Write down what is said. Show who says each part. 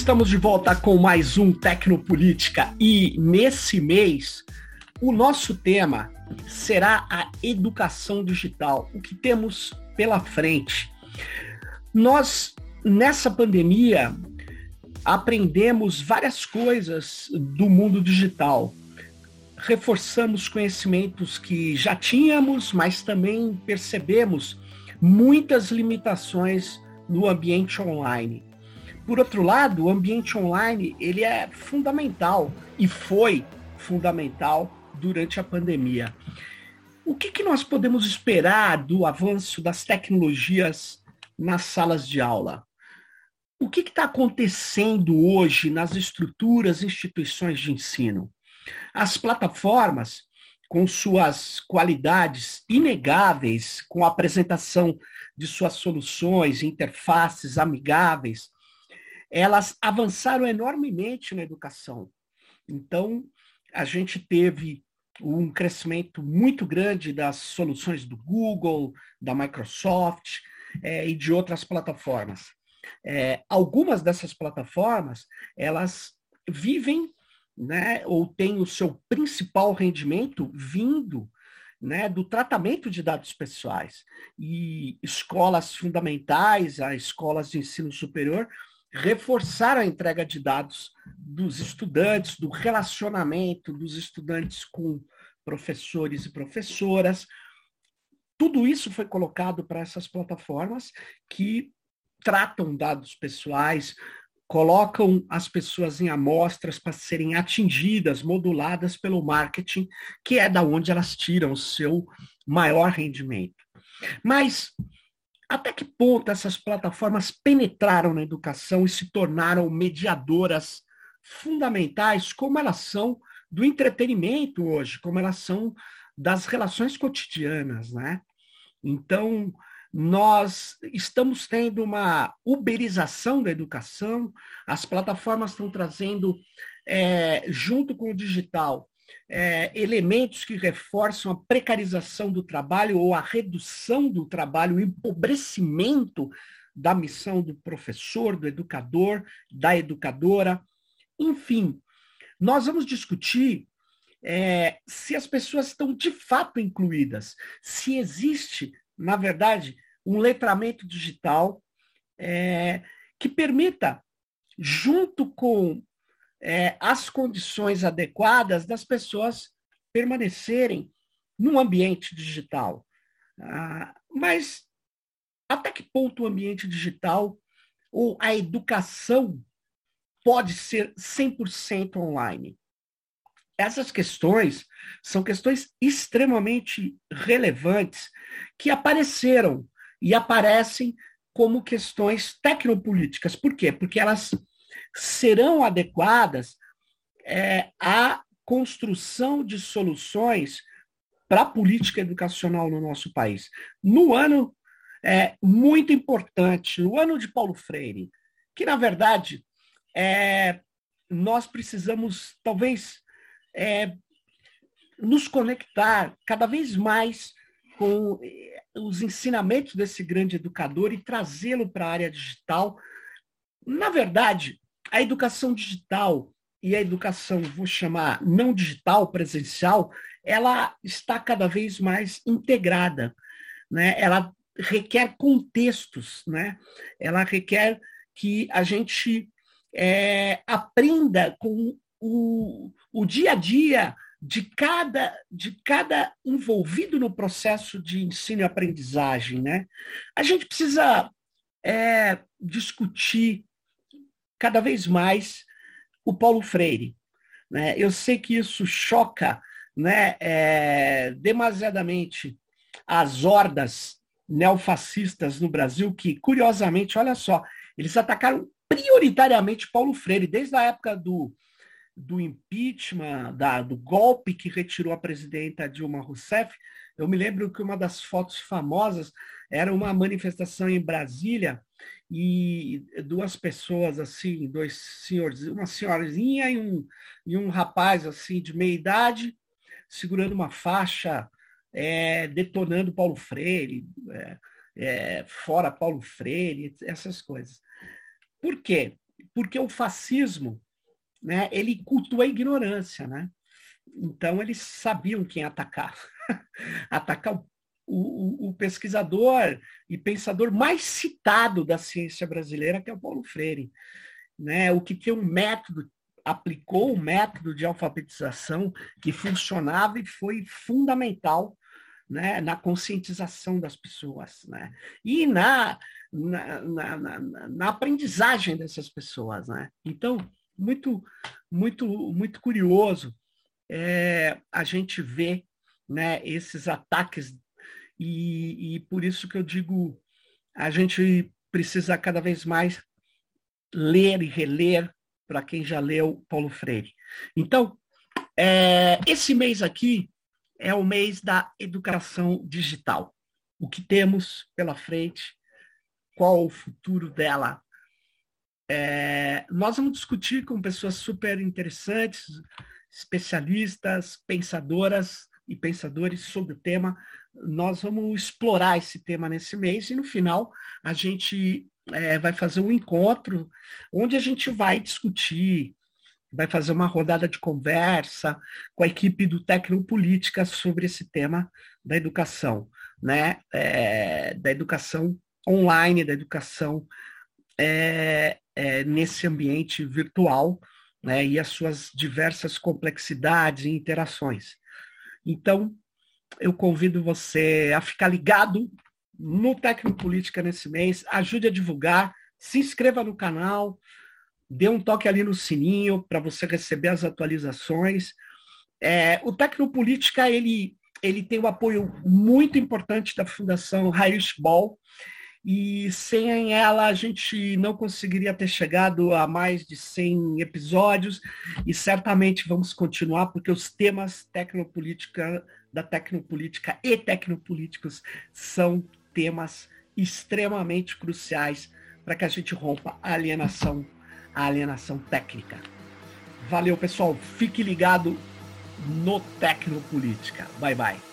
Speaker 1: Estamos de volta com mais um Tecnopolítica e nesse mês o nosso tema será a educação digital, o que temos pela frente. Nós, nessa pandemia, aprendemos várias coisas do mundo digital. Reforçamos conhecimentos que já tínhamos, mas também percebemos muitas limitações no ambiente online. Por outro lado, o ambiente online ele é fundamental e foi fundamental durante a pandemia. O que, que nós podemos esperar do avanço das tecnologias nas salas de aula? O que está acontecendo hoje nas estruturas instituições de ensino? As plataformas, com suas qualidades inegáveis, com a apresentação de suas soluções, interfaces amigáveis, elas avançaram enormemente na educação. Então, a gente teve um crescimento muito grande das soluções do Google, da Microsoft é, e de outras plataformas. É, algumas dessas plataformas, elas vivem, né, ou têm o seu principal rendimento vindo né, do tratamento de dados pessoais. E escolas fundamentais, as escolas de ensino superior, reforçaram a entrega de dados dos estudantes, do relacionamento dos estudantes com professores e professoras. Tudo isso foi colocado para essas plataformas que tratam dados pessoais, colocam as pessoas em amostras para serem atingidas, moduladas pelo marketing, que é da onde elas tiram o seu maior rendimento. Mas até que ponto essas plataformas penetraram na educação e se tornaram mediadoras fundamentais, como elas são do entretenimento hoje, como elas são das relações cotidianas, né? Então, nós estamos tendo uma uberização da educação, as plataformas estão trazendo, é, junto com o digital, é, elementos que reforçam a precarização do trabalho ou a redução do trabalho, o empobrecimento da missão do professor, do educador, da educadora. Enfim, nós vamos discutir é, se as pessoas estão de fato incluídas, se existe, na verdade, um letramento digital é, que permita, junto com é, as condições adequadas das pessoas permanecerem no ambiente digital. Ah, mas até que ponto o ambiente digital ou a educação pode ser 100% online? Essas questões são questões extremamente relevantes que apareceram e aparecem como questões tecnopolíticas. Por quê? Porque elas serão adequadas é, à construção de soluções para a política educacional no nosso país. No ano é, muito importante, no ano de Paulo Freire, que, na verdade, é, nós precisamos, talvez, é, nos conectar cada vez mais com é, os ensinamentos desse grande educador e trazê-lo para a área digital. Na verdade, a educação digital e a educação, vou chamar não digital, presencial, ela está cada vez mais integrada, né? Ela requer contextos, né? Ela requer que a gente é, aprenda com o, o dia a dia de cada, de cada envolvido no processo de ensino e aprendizagem, né? A gente precisa é, discutir cada vez mais o Paulo Freire. Né? Eu sei que isso choca né, é, demasiadamente as hordas neofascistas no Brasil, que, curiosamente, olha só, eles atacaram prioritariamente Paulo Freire, desde a época do, do impeachment, da, do golpe que retirou a presidenta Dilma Rousseff. Eu me lembro que uma das fotos famosas era uma manifestação em Brasília e duas pessoas assim, dois senhores, uma senhorinha e um, e um rapaz assim de meia idade, segurando uma faixa, é, detonando Paulo Freire, é, é, fora Paulo Freire, essas coisas. Por quê? porque o fascismo, né, ele cultua a ignorância, né? Então eles sabiam quem atacar. atacar o, o, o, pesquisador e pensador mais citado da ciência brasileira, que é o Paulo Freire. Né? O que tem um método, aplicou um método de alfabetização que funcionava e foi fundamental né, na conscientização das pessoas né, e na, na, na, na, na aprendizagem dessas pessoas. Né? Então, muito, muito, muito curioso é, a gente vê né, esses ataques e, e por isso que eu digo a gente precisa cada vez mais ler e reler para quem já leu Paulo Freire. Então, é, esse mês aqui é o mês da educação digital. O que temos pela frente, qual o futuro dela. É, nós vamos discutir com pessoas super interessantes, especialistas, pensadoras e pensadores sobre o tema. Nós vamos explorar esse tema nesse mês e no final a gente é, vai fazer um encontro onde a gente vai discutir vai fazer uma rodada de conversa com a equipe do Tecnopolítica sobre esse tema da educação, né? É, da educação online, da educação é, é, nesse ambiente virtual, né? E as suas diversas complexidades e interações. Então, eu convido você a ficar ligado no Tecnopolítica nesse mês, ajude a divulgar, se inscreva no canal, dê um toque ali no sininho para você receber as atualizações. É, o Tecnopolítica, ele, ele tem o um apoio muito importante da Fundação Raiz Ball, e sem ela a gente não conseguiria ter chegado a mais de 100 episódios. E certamente vamos continuar porque os temas tecnopolítica da tecnopolítica e tecnopolíticos são temas extremamente cruciais para que a gente rompa a alienação a alienação técnica. Valeu, pessoal. Fique ligado no Tecnopolítica. Bye, bye.